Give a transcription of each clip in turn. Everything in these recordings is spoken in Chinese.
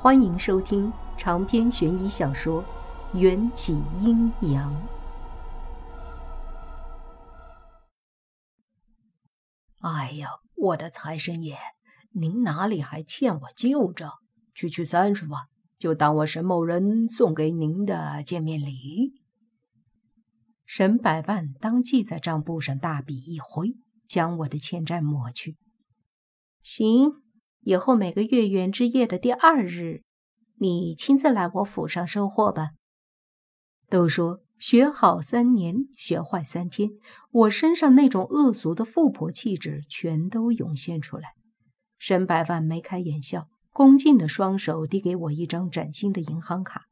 欢迎收听长篇悬疑小说《缘起阴阳》。哎呀，我的财神爷，您哪里还欠我旧账？区区三十万，就当我沈某人送给您的见面礼。沈百万当即在账簿上大笔一挥，将我的欠债抹去。行。以后每个月圆之夜的第二日，你亲自来我府上收货吧。都说学好三年，学坏三天，我身上那种恶俗的富婆气质全都涌现出来。沈百万眉开眼笑，恭敬的双手递给我一张崭新的银行卡，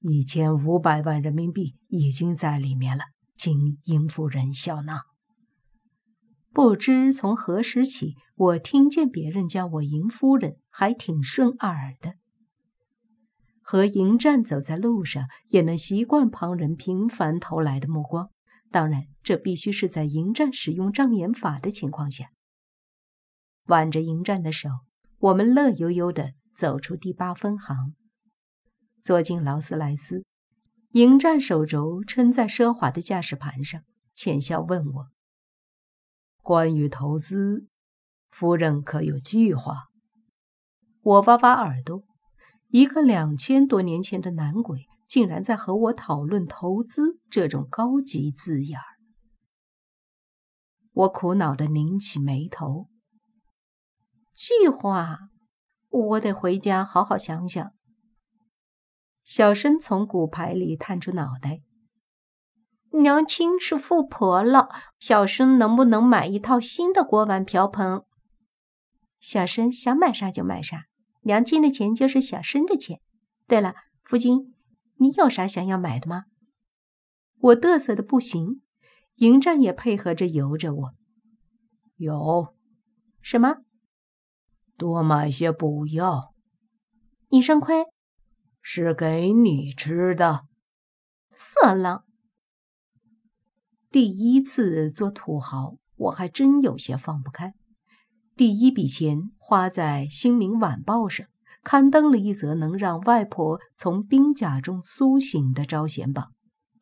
一千五百万人民币已经在里面了，请殷夫人笑纳。不知从何时起，我听见别人叫我迎夫人，还挺顺耳的。和迎战走在路上，也能习惯旁人频繁投来的目光。当然，这必须是在迎战使用障眼法的情况下。挽着迎战的手，我们乐悠悠地走出第八分行，坐进劳斯莱斯。迎战手肘撑在奢华的驾驶盘上，浅笑问我。关于投资，夫人可有计划？我挖挖耳朵，一个两千多年前的男鬼，竟然在和我讨论投资这种高级字眼儿。我苦恼的拧起眉头。计划，我得回家好好想想。小申从骨牌里探出脑袋。娘亲是富婆了，小生能不能买一套新的锅碗瓢盆？小生想买啥就买啥，娘亲的钱就是小生的钱。对了，夫君，你有啥想要买的吗？我嘚瑟的不行，迎战也配合着由着我。有，什么？多买些补药。你肾亏？是给你吃的。色狼。第一次做土豪，我还真有些放不开。第一笔钱花在《新民晚报》上，刊登了一则能让外婆从冰甲中苏醒的招贤榜。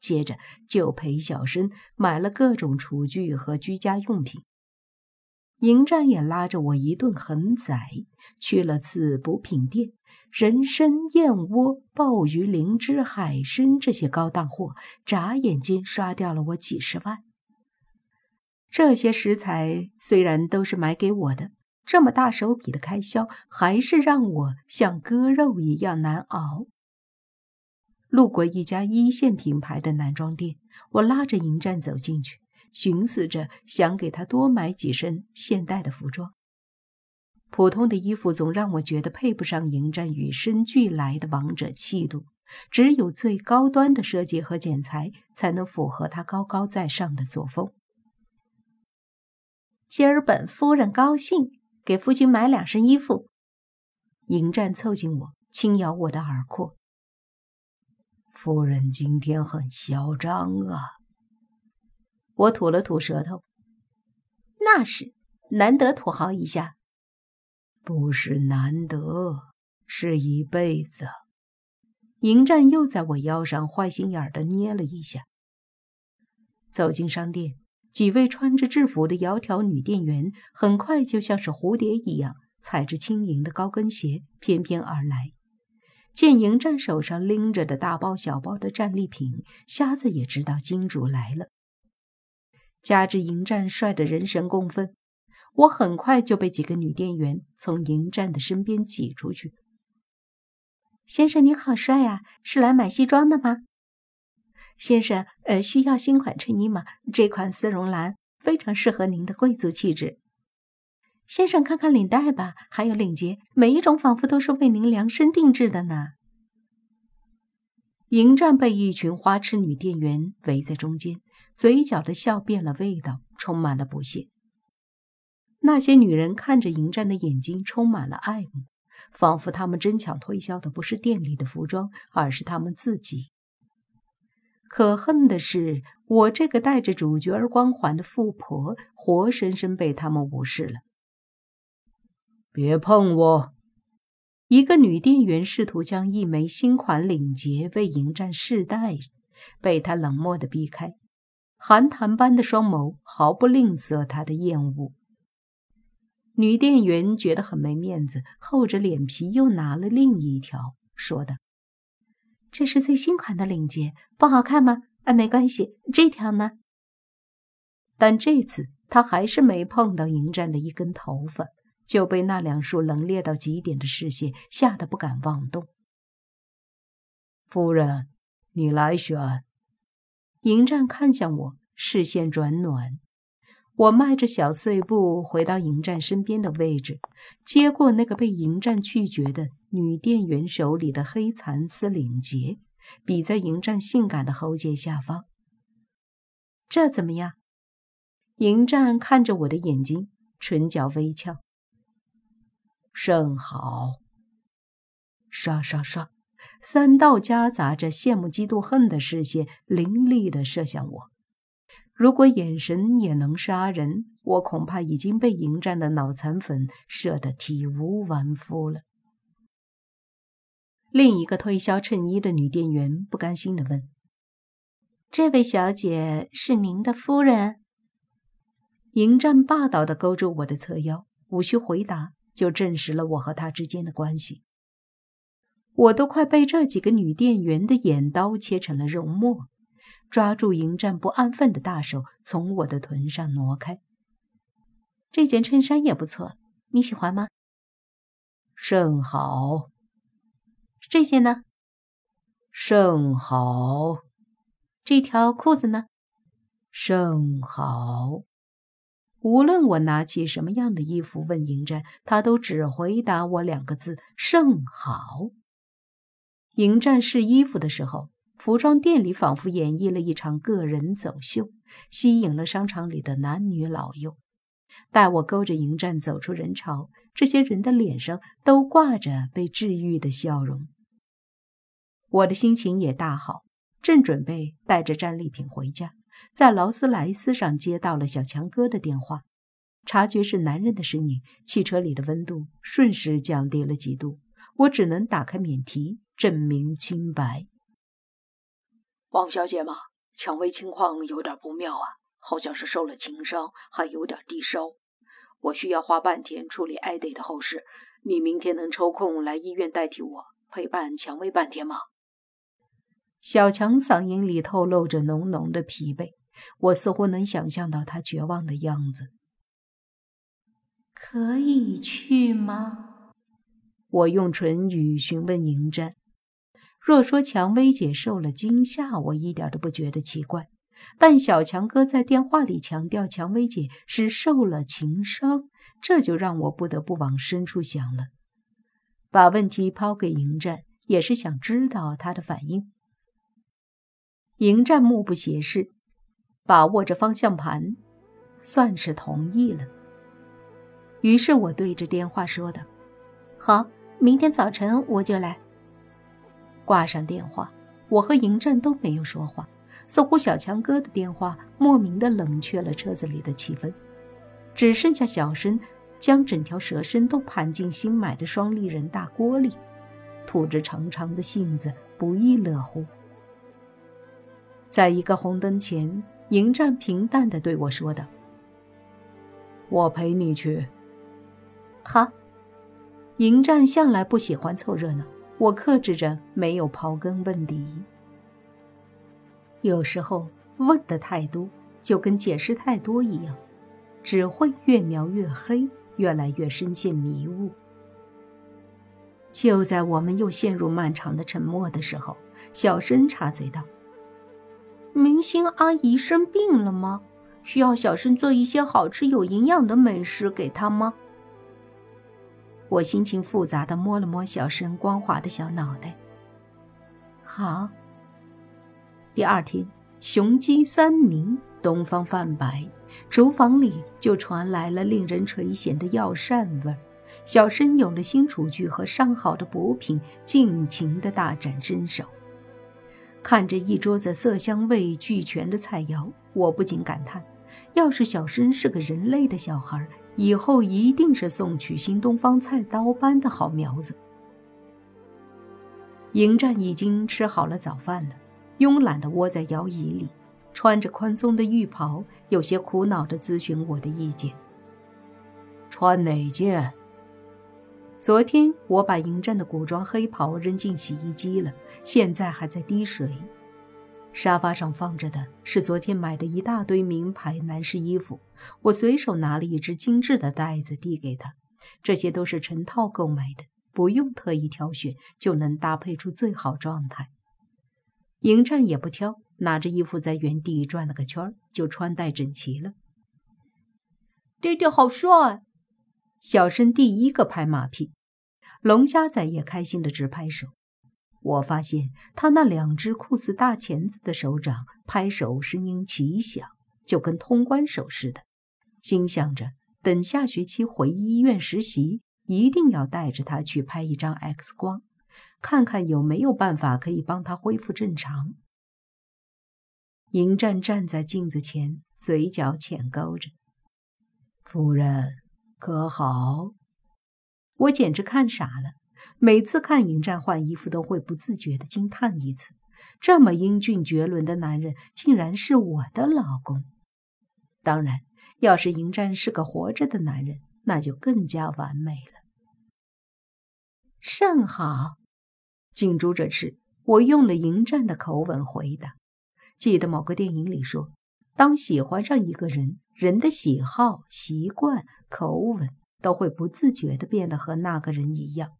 接着就陪小申买了各种厨具和居家用品。迎战也拉着我一顿狠宰，去了次补品店。人参、燕窝、鲍鱼、灵芝、海参这些高档货，眨眼间刷掉了我几十万。这些食材虽然都是买给我的，这么大手笔的开销，还是让我像割肉一样难熬。路过一家一线品牌的男装店，我拉着迎战走进去，寻思着想给他多买几身现代的服装。普通的衣服总让我觉得配不上迎战与生俱来的王者气度，只有最高端的设计和剪裁才能符合他高高在上的作风。今儿本夫人高兴，给夫君买两身衣服。迎战凑近我，轻咬我的耳廓：“夫人今天很嚣张啊！”我吐了吐舌头：“那是难得土豪一下。”不是难得，是一辈子。迎战又在我腰上坏心眼儿的捏了一下。走进商店，几位穿着制服的窈窕女店员很快就像是蝴蝶一样，踩着轻盈的高跟鞋翩翩而来。见迎战手上拎着的大包小包的战利品，瞎子也知道金主来了。加之迎战帅得人神共愤。我很快就被几个女店员从迎战的身边挤出去。先生您好帅啊，是来买西装的吗？先生，呃，需要新款衬衣吗？这款丝绒蓝非常适合您的贵族气质。先生，看看领带吧，还有领结，每一种仿佛都是为您量身定制的呢。迎战被一群花痴女店员围在中间，嘴角的笑变了味道，充满了不屑。那些女人看着迎战的眼睛充满了爱慕，仿佛他们争抢推销的不是店里的服装，而是他们自己。可恨的是，我这个带着主角光环的富婆，活生生被他们无视了。别碰我！一个女店员试图将一枚新款领结为迎战试戴，被他冷漠的避开，寒潭般的双眸毫不吝啬他的厌恶。女店员觉得很没面子，厚着脸皮又拿了另一条，说道：“这是最新款的领结，不好看吗？哎，没关系，这条呢？”但这次他还是没碰到迎战的一根头发。就被那两束冷冽到极点的视线吓得不敢妄动。夫人，你来选。迎战看向我，视线转暖。我迈着小碎步回到迎战身边的位置，接过那个被迎战拒绝的女店员手里的黑蚕丝领结，比在迎战性感的喉结下方。这怎么样？迎战看着我的眼睛，唇角微翘。甚好。刷刷刷，三道夹杂着羡慕、嫉妒、恨的视线凌厉地射向我。如果眼神也能杀人，我恐怕已经被迎战的脑残粉射得体无完肤了。另一个推销衬衣的女店员不甘心地问：“这位小姐是您的夫人？”迎战霸道地勾住我的侧腰，无需回答。就证实了我和他之间的关系。我都快被这几个女店员的眼刀切成了肉末，抓住迎战不安分的大手从我的臀上挪开。这件衬衫也不错，你喜欢吗？甚好。这件呢？甚好。这条裤子呢？甚好。无论我拿起什么样的衣服问迎战，他都只回答我两个字：“甚好。”迎战试衣服的时候，服装店里仿佛演绎了一场个人走秀，吸引了商场里的男女老幼。待我勾着迎战走出人潮，这些人的脸上都挂着被治愈的笑容。我的心情也大好，正准备带着战利品回家。在劳斯莱斯上接到了小强哥的电话，察觉是男人的声音，汽车里的温度瞬时降低了几度。我只能打开免提，证明清白。王小姐吗？蔷薇情况有点不妙啊，好像是受了情伤，还有点低烧。我需要花半天处理艾迪的后事，你明天能抽空来医院代替我陪伴蔷薇半天吗？小强嗓音里透露着浓浓的疲惫，我似乎能想象到他绝望的样子。可以去吗？我用唇语询问迎战。若说蔷薇姐受了惊吓，我一点都不觉得奇怪。但小强哥在电话里强调蔷薇姐是受了情伤，这就让我不得不往深处想了。把问题抛给迎战，也是想知道他的反应。迎战目不斜视，把握着方向盘，算是同意了。于是我对着电话说道：“好，明天早晨我就来。”挂上电话，我和迎战都没有说话，似乎小强哥的电话莫名的冷却了车子里的气氛，只剩下小申将整条蛇身都盘进新买的双立人大锅里，吐着长长的信子，不亦乐乎。在一个红灯前，迎战平淡的对我说道：“我陪你去。”好。迎战向来不喜欢凑热闹，我克制着没有刨根问底。有时候问的太多，就跟解释太多一样，只会越描越黑，越来越深陷迷雾。就在我们又陷入漫长的沉默的时候，小申插嘴道。明星阿姨生病了吗？需要小申做一些好吃有营养的美食给她吗？我心情复杂的摸了摸小申光滑的小脑袋。好。第二天，雄鸡三鸣，东方泛白，厨房里就传来了令人垂涎的药膳味儿。小申有了新厨具和上好的补品，尽情的大展身手。看着一桌子色香味俱全的菜肴，我不禁感叹：要是小申是个人类的小孩，以后一定是送去新东方菜刀班的好苗子。迎战已经吃好了早饭了，慵懒地窝在摇椅里，穿着宽松的浴袍，有些苦恼地咨询我的意见。穿哪件？昨天我把迎战的古装黑袍扔进洗衣机了，现在还在滴水。沙发上放着的是昨天买的一大堆名牌男士衣服，我随手拿了一只精致的袋子递给他，这些都是成套购买的。不用特意挑选，就能搭配出最好状态。迎战也不挑，拿着衣服在原地转了个圈就穿戴整齐了。爹爹好帅！小生第一个拍马屁，龙虾仔也开心的直拍手。我发现他那两只酷似大钳子的手掌拍手声音奇响，就跟通关手似的。心想着，等下学期回医院实习。一定要带着他去拍一张 X 光，看看有没有办法可以帮他恢复正常。迎战站在镜子前，嘴角浅勾着：“夫人可好？”我简直看傻了。每次看迎战换衣服，都会不自觉的惊叹一次：这么英俊绝伦的男人，竟然是我的老公！当然，要是迎战是个活着的男人，那就更加完美了。甚好，近朱者赤。我用了迎战的口吻回答。记得某个电影里说，当喜欢上一个人，人的喜好、习惯、口吻都会不自觉地变得和那个人一样。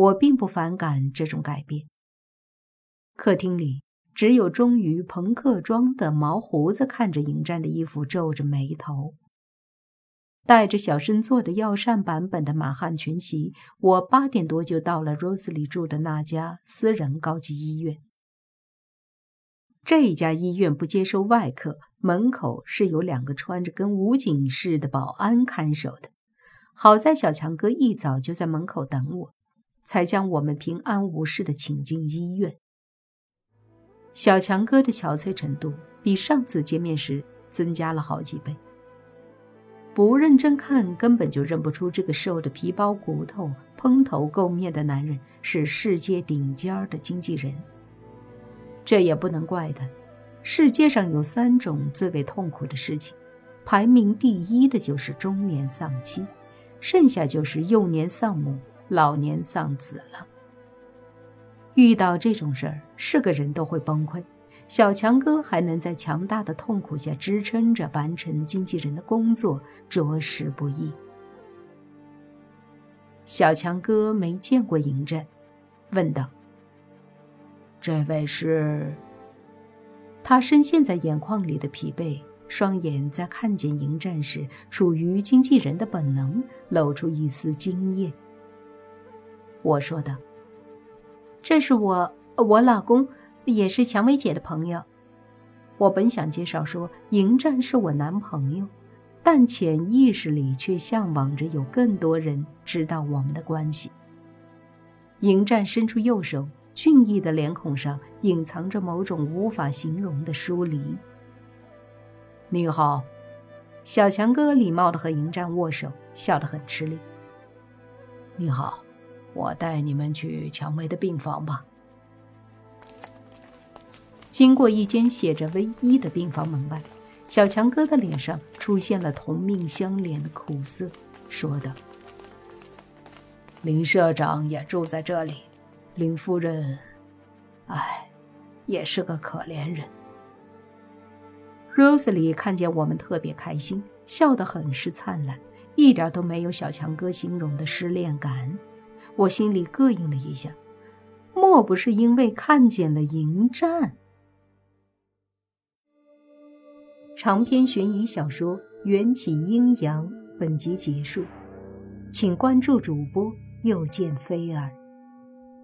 我并不反感这种改变。客厅里只有忠于朋克装的毛胡子看着迎战的衣服，皱着眉头。带着小申做的药膳版本的满汉全席，我八点多就到了 Rose 里住的那家私人高级医院。这家医院不接收外客，门口是有两个穿着跟武警似的保安看守的。好在小强哥一早就在门口等我，才将我们平安无事的请进医院。小强哥的憔悴程度比上次见面时增加了好几倍。不认真看，根本就认不出这个瘦的皮包骨头、蓬头垢面的男人是世界顶尖的经纪人。这也不能怪他。世界上有三种最为痛苦的事情，排名第一的就是中年丧妻，剩下就是幼年丧母、老年丧子了。遇到这种事儿，是个人都会崩溃。小强哥还能在强大的痛苦下支撑着完成经纪人的工作，着实不易。小强哥没见过嬴政，问道：“这位是？”他深陷在眼眶里的疲惫，双眼在看见嬴政时，处于经纪人的本能，露出一丝惊艳。我说道：“这是我，我老公。”也是蔷薇姐的朋友。我本想介绍说迎战是我男朋友，但潜意识里却向往着有更多人知道我们的关系。迎战伸出右手，俊逸的脸孔上隐藏着某种无法形容的疏离。你好，小强哥礼貌的和迎战握手，笑得很吃力。你好，我带你们去蔷薇的病房吧。经过一间写着“唯一”的病房门外，小强哥的脸上出现了同命相连的苦涩，说道：“林社长也住在这里，林夫人，唉，也是个可怜人。” Rose 里看见我们特别开心，笑得很是灿烂，一点都没有小强哥形容的失恋感。我心里膈应了一下，莫不是因为看见了迎战？长篇悬疑小说《缘起阴阳》本集结束，请关注主播又见菲儿，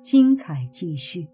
精彩继续。